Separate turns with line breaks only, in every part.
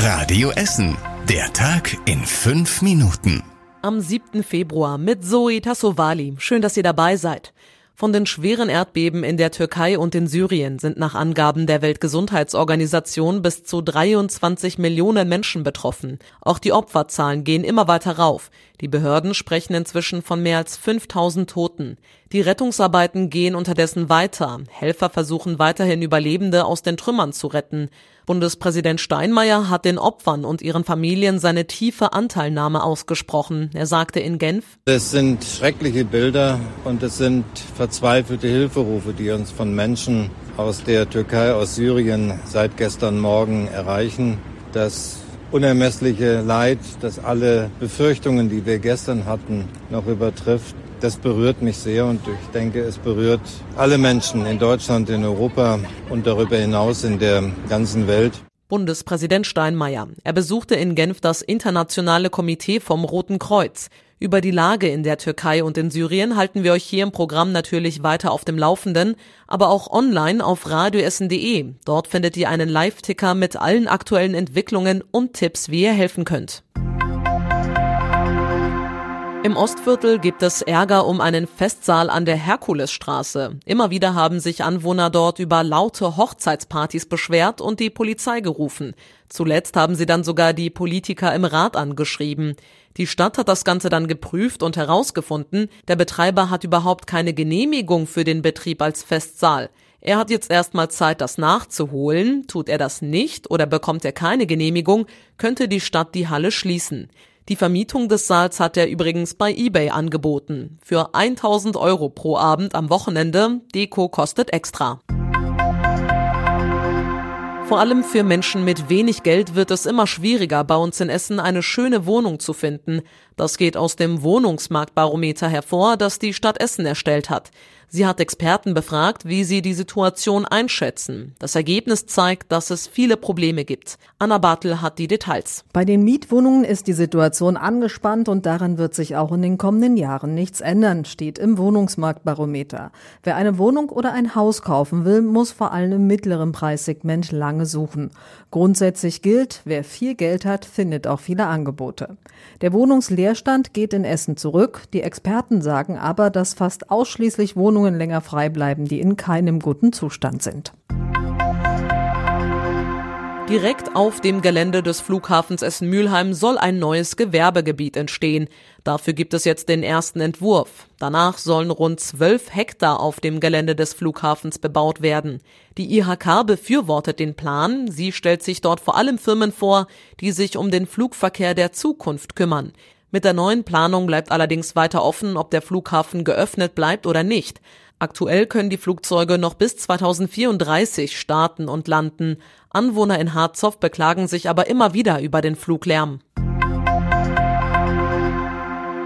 Radio Essen. Der Tag in fünf Minuten.
Am 7. Februar mit Zoe Tassovali. Schön, dass ihr dabei seid. Von den schweren Erdbeben in der Türkei und in Syrien sind nach Angaben der Weltgesundheitsorganisation bis zu 23 Millionen Menschen betroffen. Auch die Opferzahlen gehen immer weiter rauf. Die Behörden sprechen inzwischen von mehr als 5000 Toten. Die Rettungsarbeiten gehen unterdessen weiter. Helfer versuchen weiterhin Überlebende aus den Trümmern zu retten. Bundespräsident Steinmeier hat den Opfern und ihren Familien seine tiefe Anteilnahme ausgesprochen. Er sagte in Genf,
Es sind schreckliche Bilder und es sind verzweifelte Hilferufe, die uns von Menschen aus der Türkei, aus Syrien seit gestern Morgen erreichen. Das unermessliche Leid, das alle Befürchtungen, die wir gestern hatten, noch übertrifft. Das berührt mich sehr und ich denke, es berührt alle Menschen in Deutschland, in Europa und darüber hinaus in der ganzen Welt.
Bundespräsident Steinmeier. Er besuchte in Genf das internationale Komitee vom Roten Kreuz. Über die Lage in der Türkei und in Syrien halten wir euch hier im Programm natürlich weiter auf dem Laufenden, aber auch online auf radioessen.de. Dort findet ihr einen Live-Ticker mit allen aktuellen Entwicklungen und Tipps, wie ihr helfen könnt. Im Ostviertel gibt es Ärger um einen Festsaal an der Herkulesstraße. Immer wieder haben sich Anwohner dort über laute Hochzeitspartys beschwert und die Polizei gerufen. Zuletzt haben sie dann sogar die Politiker im Rat angeschrieben. Die Stadt hat das Ganze dann geprüft und herausgefunden, der Betreiber hat überhaupt keine Genehmigung für den Betrieb als Festsaal. Er hat jetzt erstmal Zeit, das nachzuholen. Tut er das nicht oder bekommt er keine Genehmigung, könnte die Stadt die Halle schließen. Die Vermietung des Saals hat er übrigens bei eBay angeboten. Für 1000 Euro pro Abend am Wochenende. Deko kostet extra. Vor allem für Menschen mit wenig Geld wird es immer schwieriger, bei uns in Essen eine schöne Wohnung zu finden. Das geht aus dem Wohnungsmarktbarometer hervor, das die Stadt Essen erstellt hat. Sie hat Experten befragt, wie sie die Situation einschätzen. Das Ergebnis zeigt, dass es viele Probleme gibt. Anna Bartel hat die Details.
Bei den Mietwohnungen ist die Situation angespannt und daran wird sich auch in den kommenden Jahren nichts ändern, steht im Wohnungsmarktbarometer. Wer eine Wohnung oder ein Haus kaufen will, muss vor allem im mittleren Preissegment lange suchen. Grundsätzlich gilt, wer viel Geld hat, findet auch viele Angebote. Der Wohnungsleerstand geht in Essen zurück. Die Experten sagen aber, dass fast ausschließlich Wohnungen länger frei bleiben, die in keinem guten Zustand sind.
Direkt auf dem Gelände des Flughafens Essen-Mülheim soll ein neues Gewerbegebiet entstehen. Dafür gibt es jetzt den ersten Entwurf. Danach sollen rund zwölf Hektar auf dem Gelände des Flughafens bebaut werden. Die IHK befürwortet den Plan. Sie stellt sich dort vor allem Firmen vor, die sich um den Flugverkehr der Zukunft kümmern. Mit der neuen Planung bleibt allerdings weiter offen, ob der Flughafen geöffnet bleibt oder nicht. Aktuell können die Flugzeuge noch bis 2034 starten und landen. Anwohner in Harzow beklagen sich aber immer wieder über den Fluglärm.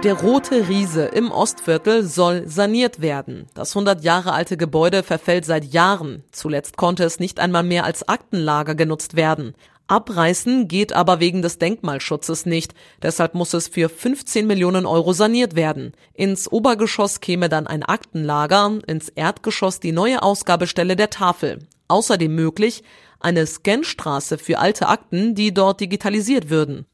Der Rote Riese im Ostviertel soll saniert werden. Das 100 Jahre alte Gebäude verfällt seit Jahren. Zuletzt konnte es nicht einmal mehr als Aktenlager genutzt werden. Abreißen geht aber wegen des Denkmalschutzes nicht. Deshalb muss es für 15 Millionen Euro saniert werden. Ins Obergeschoss käme dann ein Aktenlager, ins Erdgeschoss die neue Ausgabestelle der Tafel. Außerdem möglich eine Scanstraße für alte Akten, die dort digitalisiert würden.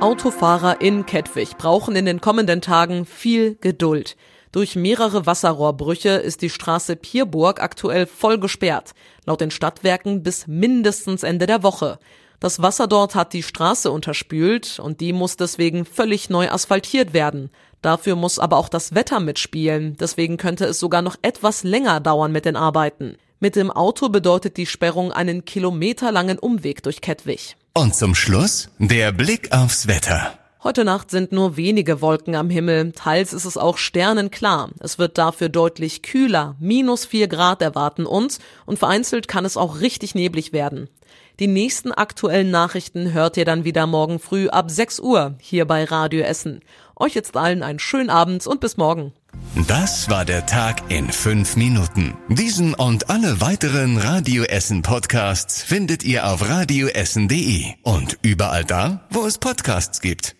Autofahrer in Kettwig brauchen in den kommenden Tagen viel Geduld. Durch mehrere Wasserrohrbrüche ist die Straße Pierburg aktuell voll gesperrt, laut den Stadtwerken bis mindestens Ende der Woche. Das Wasser dort hat die Straße unterspült und die muss deswegen völlig neu asphaltiert werden. Dafür muss aber auch das Wetter mitspielen, deswegen könnte es sogar noch etwas länger dauern mit den Arbeiten. Mit dem Auto bedeutet die Sperrung einen kilometerlangen Umweg durch Kettwig.
Und zum Schluss der Blick aufs Wetter.
Heute Nacht sind nur wenige Wolken am Himmel, teils ist es auch sternenklar. Es wird dafür deutlich kühler, minus vier Grad erwarten uns und vereinzelt kann es auch richtig neblig werden. Die nächsten aktuellen Nachrichten hört ihr dann wieder morgen früh ab 6 Uhr hier bei Radio Essen. Euch jetzt allen einen schönen Abend und bis morgen.
Das war der Tag in fünf Minuten. Diesen und alle weiteren Radio Essen Podcasts findet ihr auf radioessen.de und überall da, wo es Podcasts gibt.